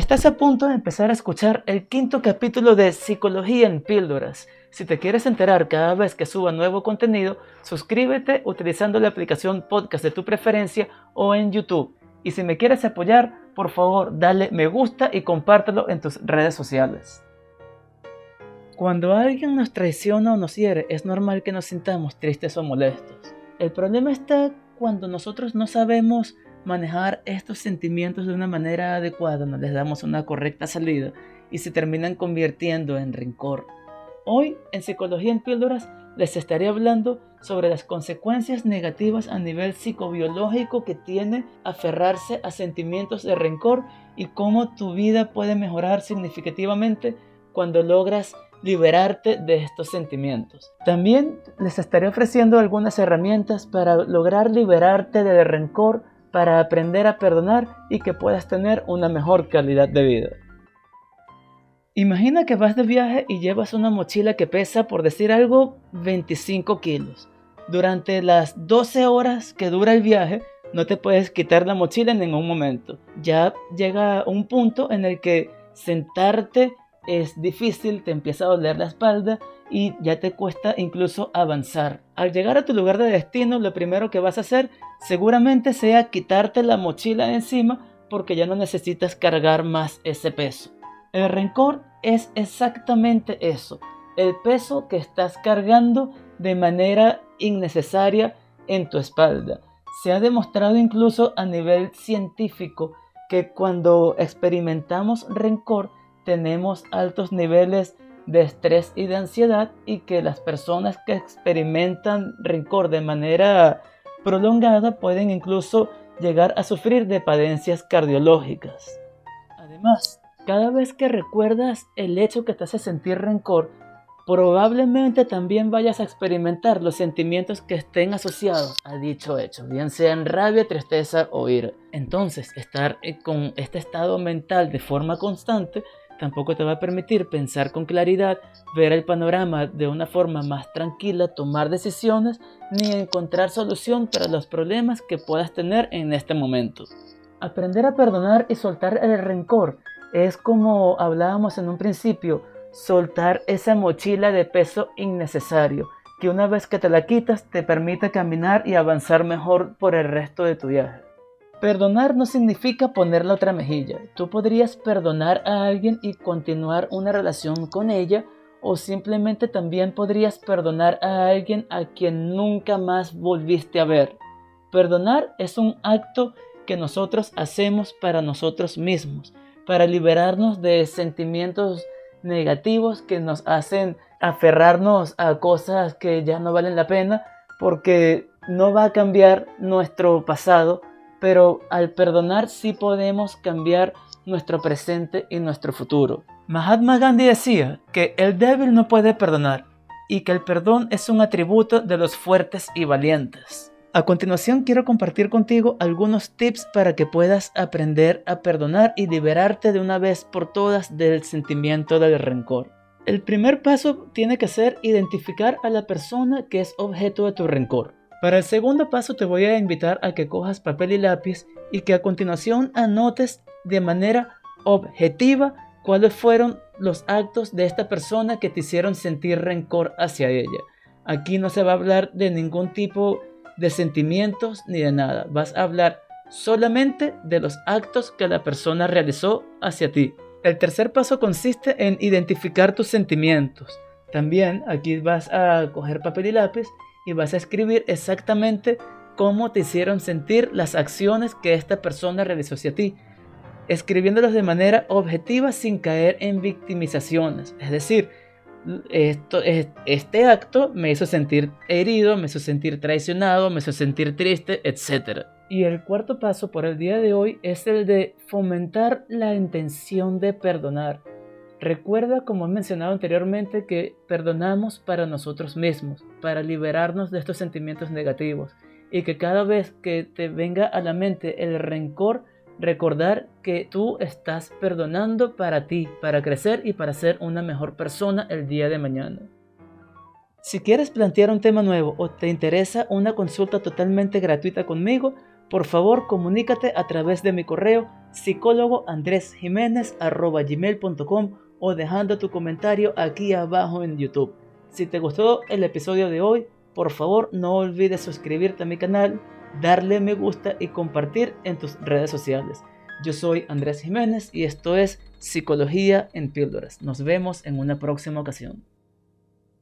Estás a punto de empezar a escuchar el quinto capítulo de Psicología en Píldoras. Si te quieres enterar cada vez que suba nuevo contenido, suscríbete utilizando la aplicación podcast de tu preferencia o en YouTube. Y si me quieres apoyar, por favor dale me gusta y compártelo en tus redes sociales. Cuando alguien nos traiciona o nos hiere, es normal que nos sintamos tristes o molestos. El problema está cuando nosotros no sabemos manejar estos sentimientos de una manera adecuada, no les damos una correcta salida y se terminan convirtiendo en rencor. Hoy en Psicología en Píldoras les estaré hablando sobre las consecuencias negativas a nivel psicobiológico que tiene aferrarse a sentimientos de rencor y cómo tu vida puede mejorar significativamente cuando logras liberarte de estos sentimientos. También les estaré ofreciendo algunas herramientas para lograr liberarte del rencor para aprender a perdonar y que puedas tener una mejor calidad de vida. Imagina que vas de viaje y llevas una mochila que pesa, por decir algo, 25 kilos. Durante las 12 horas que dura el viaje, no te puedes quitar la mochila en ningún momento. Ya llega un punto en el que sentarte es difícil, te empieza a doler la espalda y ya te cuesta incluso avanzar. Al llegar a tu lugar de destino, lo primero que vas a hacer seguramente sea quitarte la mochila de encima porque ya no necesitas cargar más ese peso. El rencor es exactamente eso, el peso que estás cargando de manera innecesaria en tu espalda. Se ha demostrado incluso a nivel científico que cuando experimentamos rencor tenemos altos niveles de estrés y de ansiedad y que las personas que experimentan rencor de manera prolongada pueden incluso llegar a sufrir de padencias cardiológicas. Además, cada vez que recuerdas el hecho que te hace sentir rencor, probablemente también vayas a experimentar los sentimientos que estén asociados a dicho hecho, bien sean rabia, tristeza o ira. Entonces, estar con este estado mental de forma constante tampoco te va a permitir pensar con claridad, ver el panorama de una forma más tranquila, tomar decisiones, ni encontrar solución para los problemas que puedas tener en este momento. Aprender a perdonar y soltar el rencor es como hablábamos en un principio, soltar esa mochila de peso innecesario, que una vez que te la quitas te permite caminar y avanzar mejor por el resto de tu viaje. Perdonar no significa poner la otra mejilla. Tú podrías perdonar a alguien y continuar una relación con ella o simplemente también podrías perdonar a alguien a quien nunca más volviste a ver. Perdonar es un acto que nosotros hacemos para nosotros mismos, para liberarnos de sentimientos negativos que nos hacen aferrarnos a cosas que ya no valen la pena porque no va a cambiar nuestro pasado, pero al perdonar sí podemos cambiar nuestro presente y nuestro futuro. Mahatma Gandhi decía que el débil no puede perdonar y que el perdón es un atributo de los fuertes y valientes. A continuación quiero compartir contigo algunos tips para que puedas aprender a perdonar y liberarte de una vez por todas del sentimiento del rencor. El primer paso tiene que ser identificar a la persona que es objeto de tu rencor. Para el segundo paso te voy a invitar a que cojas papel y lápiz y que a continuación anotes de manera objetiva cuáles fueron los actos de esta persona que te hicieron sentir rencor hacia ella. Aquí no se va a hablar de ningún tipo de sentimientos ni de nada. Vas a hablar solamente de los actos que la persona realizó hacia ti. El tercer paso consiste en identificar tus sentimientos. También aquí vas a coger papel y lápiz y vas a escribir exactamente cómo te hicieron sentir las acciones que esta persona realizó hacia ti, escribiéndolas de manera objetiva sin caer en victimizaciones. Es decir, esto, este acto me hizo sentir herido, me hizo sentir traicionado, me hizo sentir triste, etc. Y el cuarto paso por el día de hoy es el de fomentar la intención de perdonar. Recuerda, como he mencionado anteriormente, que perdonamos para nosotros mismos, para liberarnos de estos sentimientos negativos y que cada vez que te venga a la mente el rencor, recordar que tú estás perdonando para ti, para crecer y para ser una mejor persona el día de mañana. Si quieres plantear un tema nuevo o te interesa una consulta totalmente gratuita conmigo, por favor comunícate a través de mi correo psicólogo o dejando tu comentario aquí abajo en YouTube. Si te gustó el episodio de hoy, por favor no olvides suscribirte a mi canal, darle me gusta y compartir en tus redes sociales. Yo soy Andrés Jiménez y esto es Psicología en Píldoras. Nos vemos en una próxima ocasión.